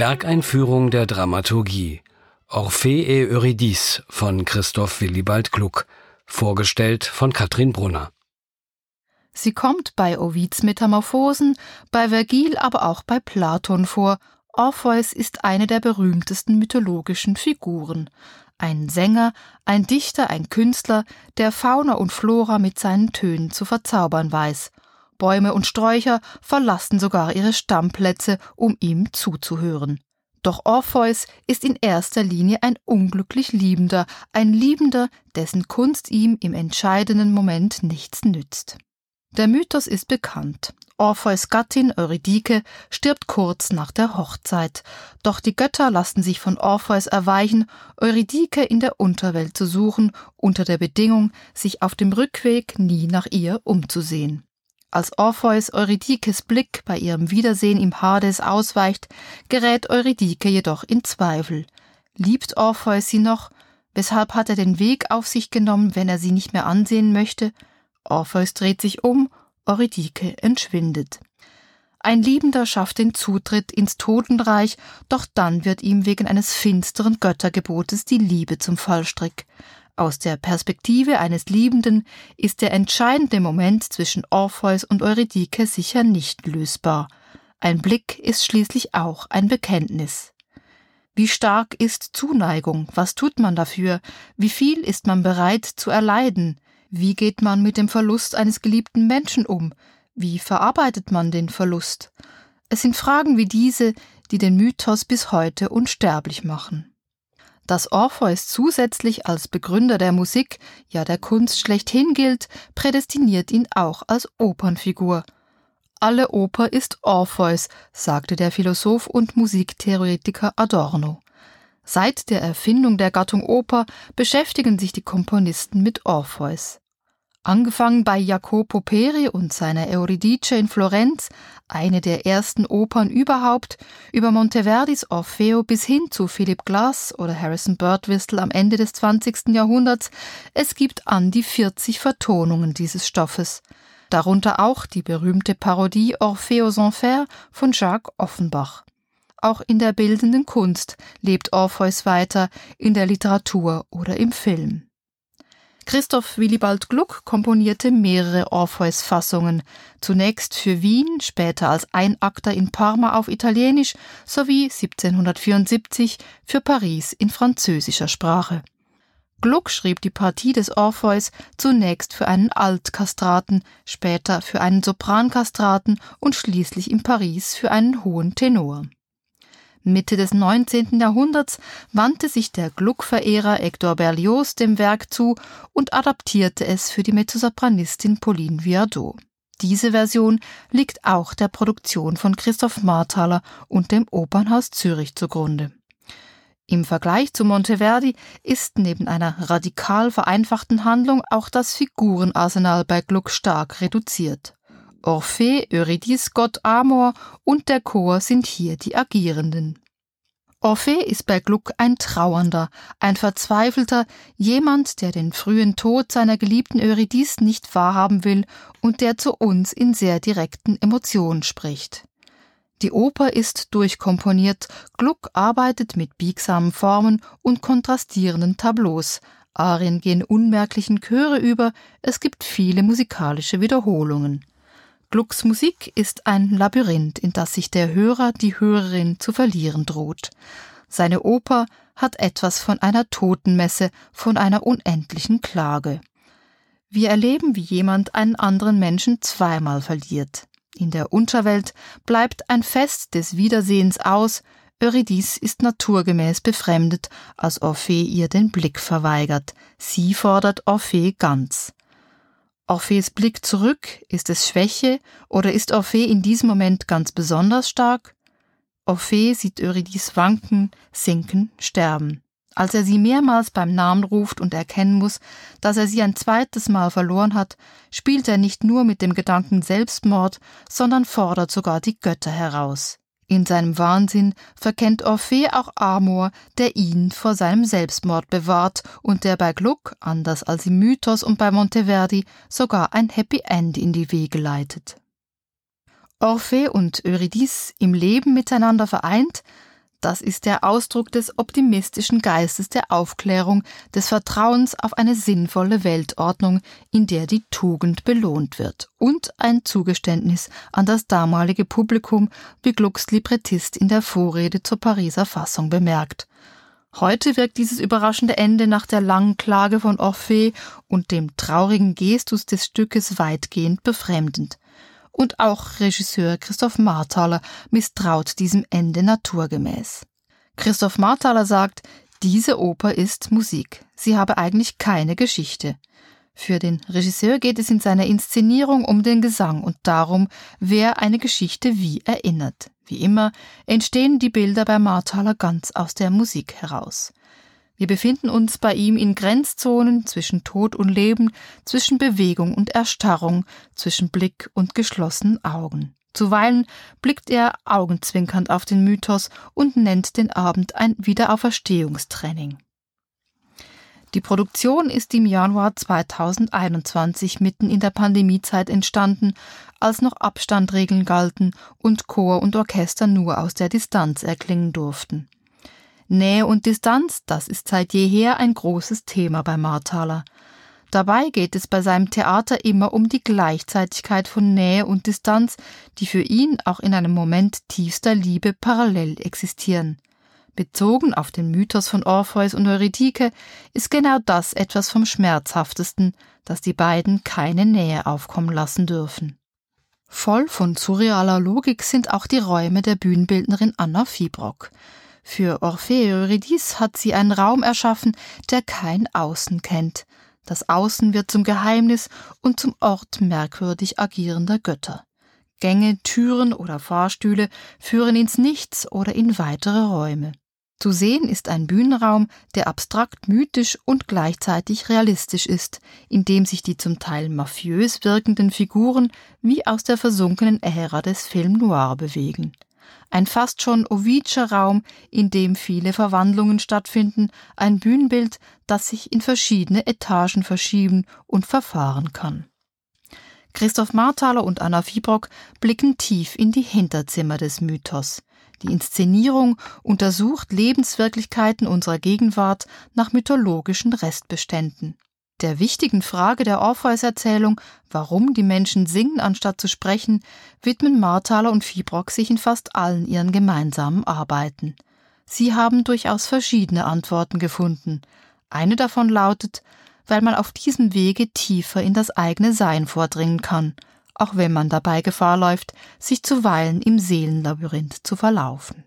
Werkeinführung der Dramaturgie. Orphée et Eurydice von Christoph Willibald Gluck. Vorgestellt von Katrin Brunner. Sie kommt bei Ovids Metamorphosen, bei Vergil, aber auch bei Platon vor. Orpheus ist eine der berühmtesten mythologischen Figuren. Ein Sänger, ein Dichter, ein Künstler, der Fauna und Flora mit seinen Tönen zu verzaubern weiß. Bäume und Sträucher verlassen sogar ihre Stammplätze, um ihm zuzuhören. Doch Orpheus ist in erster Linie ein unglücklich Liebender, ein Liebender, dessen Kunst ihm im entscheidenden Moment nichts nützt. Der Mythos ist bekannt. Orpheus Gattin Eurydike stirbt kurz nach der Hochzeit. Doch die Götter lassen sich von Orpheus erweichen, Eurydike in der Unterwelt zu suchen, unter der Bedingung, sich auf dem Rückweg nie nach ihr umzusehen. Als Orpheus Eurydikes Blick bei ihrem Wiedersehen im Hades ausweicht, gerät Eurydike jedoch in Zweifel. Liebt Orpheus sie noch? Weshalb hat er den Weg auf sich genommen, wenn er sie nicht mehr ansehen möchte? Orpheus dreht sich um, Eurydike entschwindet. Ein Liebender schafft den Zutritt ins Totenreich, doch dann wird ihm wegen eines finsteren Göttergebotes die Liebe zum Fallstrick. Aus der Perspektive eines Liebenden ist der entscheidende Moment zwischen Orpheus und Eurydike sicher nicht lösbar. Ein Blick ist schließlich auch ein Bekenntnis. Wie stark ist Zuneigung? Was tut man dafür? Wie viel ist man bereit zu erleiden? Wie geht man mit dem Verlust eines geliebten Menschen um? Wie verarbeitet man den Verlust? Es sind Fragen wie diese, die den Mythos bis heute unsterblich machen. Dass Orpheus zusätzlich als Begründer der Musik, ja der Kunst schlechthin gilt, prädestiniert ihn auch als Opernfigur. Alle Oper ist Orpheus, sagte der Philosoph und Musiktheoretiker Adorno. Seit der Erfindung der Gattung Oper beschäftigen sich die Komponisten mit Orpheus. Angefangen bei Jacopo Peri und seiner Euridice in Florenz, eine der ersten Opern überhaupt, über Monteverdis Orfeo bis hin zu Philip Glass oder Harrison Birdwhistle am Ende des 20. Jahrhunderts, es gibt an die 40 Vertonungen dieses Stoffes. Darunter auch die berühmte Parodie Orfeo Enfer von Jacques Offenbach. Auch in der bildenden Kunst lebt Orpheus weiter, in der Literatur oder im Film. Christoph Willibald Gluck komponierte mehrere Orpheus-Fassungen, zunächst für Wien, später als Einakter in Parma auf Italienisch sowie 1774 für Paris in französischer Sprache. Gluck schrieb die Partie des Orpheus zunächst für einen Altkastraten, später für einen Soprankastraten und schließlich in Paris für einen hohen Tenor. Mitte des 19. Jahrhunderts wandte sich der Gluck-Verehrer Hector Berlioz dem Werk zu und adaptierte es für die Mezzosopranistin Pauline Viardot. Diese Version liegt auch der Produktion von Christoph Marthaler und dem Opernhaus Zürich zugrunde. Im Vergleich zu Monteverdi ist neben einer radikal vereinfachten Handlung auch das Figurenarsenal bei Gluck stark reduziert. Orphée, Eurydice, Gott Amor und der Chor sind hier die Agierenden. Orphée ist bei Gluck ein Trauernder, ein Verzweifelter, jemand, der den frühen Tod seiner geliebten Eurydice nicht wahrhaben will und der zu uns in sehr direkten Emotionen spricht. Die Oper ist durchkomponiert, Gluck arbeitet mit biegsamen Formen und kontrastierenden Tableaus, Arien gehen unmerklichen Chöre über, es gibt viele musikalische Wiederholungen. Glucks Musik ist ein Labyrinth, in das sich der Hörer, die Hörerin zu verlieren droht. Seine Oper hat etwas von einer Totenmesse, von einer unendlichen Klage. Wir erleben, wie jemand einen anderen Menschen zweimal verliert. In der Unterwelt bleibt ein Fest des Wiedersehens aus, Eurydice ist naturgemäß befremdet, als Orphée ihr den Blick verweigert. Sie fordert Orphée ganz. Orpheus Blick zurück? Ist es Schwäche oder ist Orphée in diesem Moment ganz besonders stark? Orphée sieht Eurydice wanken, sinken, sterben. Als er sie mehrmals beim Namen ruft und erkennen muss, dass er sie ein zweites Mal verloren hat, spielt er nicht nur mit dem Gedanken Selbstmord, sondern fordert sogar die Götter heraus. In seinem Wahnsinn verkennt Orphée auch Amor, der ihn vor seinem Selbstmord bewahrt und der bei Gluck, anders als im Mythos und bei Monteverdi, sogar ein Happy End in die Wege leitet. Orphée und Eurydice im Leben miteinander vereint, das ist der Ausdruck des optimistischen Geistes der Aufklärung, des Vertrauens auf eine sinnvolle Weltordnung, in der die Tugend belohnt wird, und ein Zugeständnis an das damalige Publikum, wie Glucks Librettist in der Vorrede zur Pariser Fassung bemerkt. Heute wirkt dieses überraschende Ende nach der langen Klage von Orphée und dem traurigen Gestus des Stückes weitgehend befremdend. Und auch Regisseur Christoph Marthaler misstraut diesem Ende naturgemäß. Christoph Marthaler sagt, diese Oper ist Musik. Sie habe eigentlich keine Geschichte. Für den Regisseur geht es in seiner Inszenierung um den Gesang und darum, wer eine Geschichte wie erinnert. Wie immer entstehen die Bilder bei Marthaler ganz aus der Musik heraus. Wir befinden uns bei ihm in Grenzzonen zwischen Tod und Leben, zwischen Bewegung und Erstarrung, zwischen Blick und geschlossenen Augen. Zuweilen blickt er augenzwinkernd auf den Mythos und nennt den Abend ein Wiederauferstehungstraining. Die Produktion ist im Januar 2021 mitten in der Pandemiezeit entstanden, als noch Abstandregeln galten und Chor und Orchester nur aus der Distanz erklingen durften. Nähe und Distanz, das ist seit jeher ein großes Thema bei Marthaler. Dabei geht es bei seinem Theater immer um die Gleichzeitigkeit von Nähe und Distanz, die für ihn auch in einem Moment tiefster Liebe parallel existieren. Bezogen auf den Mythos von Orpheus und Eurydike ist genau das etwas vom Schmerzhaftesten, dass die beiden keine Nähe aufkommen lassen dürfen. Voll von surrealer Logik sind auch die Räume der Bühnenbildnerin Anna Fiebrock. Für Orphée Eurydice hat sie einen Raum erschaffen, der kein Außen kennt. Das Außen wird zum Geheimnis und zum Ort merkwürdig agierender Götter. Gänge, Türen oder Fahrstühle führen ins Nichts oder in weitere Räume. Zu sehen ist ein Bühnenraum, der abstrakt mythisch und gleichzeitig realistisch ist, in dem sich die zum Teil mafiös wirkenden Figuren wie aus der versunkenen Ära des Film Noir bewegen. Ein fast schon Ovidscher Raum, in dem viele Verwandlungen stattfinden, ein Bühnenbild, das sich in verschiedene Etagen verschieben und verfahren kann. Christoph Marthaler und Anna Fiebrock blicken tief in die Hinterzimmer des Mythos. Die Inszenierung untersucht Lebenswirklichkeiten unserer Gegenwart nach mythologischen Restbeständen. Der wichtigen Frage der Orpheus-Erzählung, warum die Menschen singen anstatt zu sprechen, widmen Marthaler und Fiebrock sich in fast allen ihren gemeinsamen Arbeiten. Sie haben durchaus verschiedene Antworten gefunden. Eine davon lautet, weil man auf diesem Wege tiefer in das eigene Sein vordringen kann – auch wenn man dabei Gefahr läuft, sich zuweilen im Seelenlabyrinth zu verlaufen.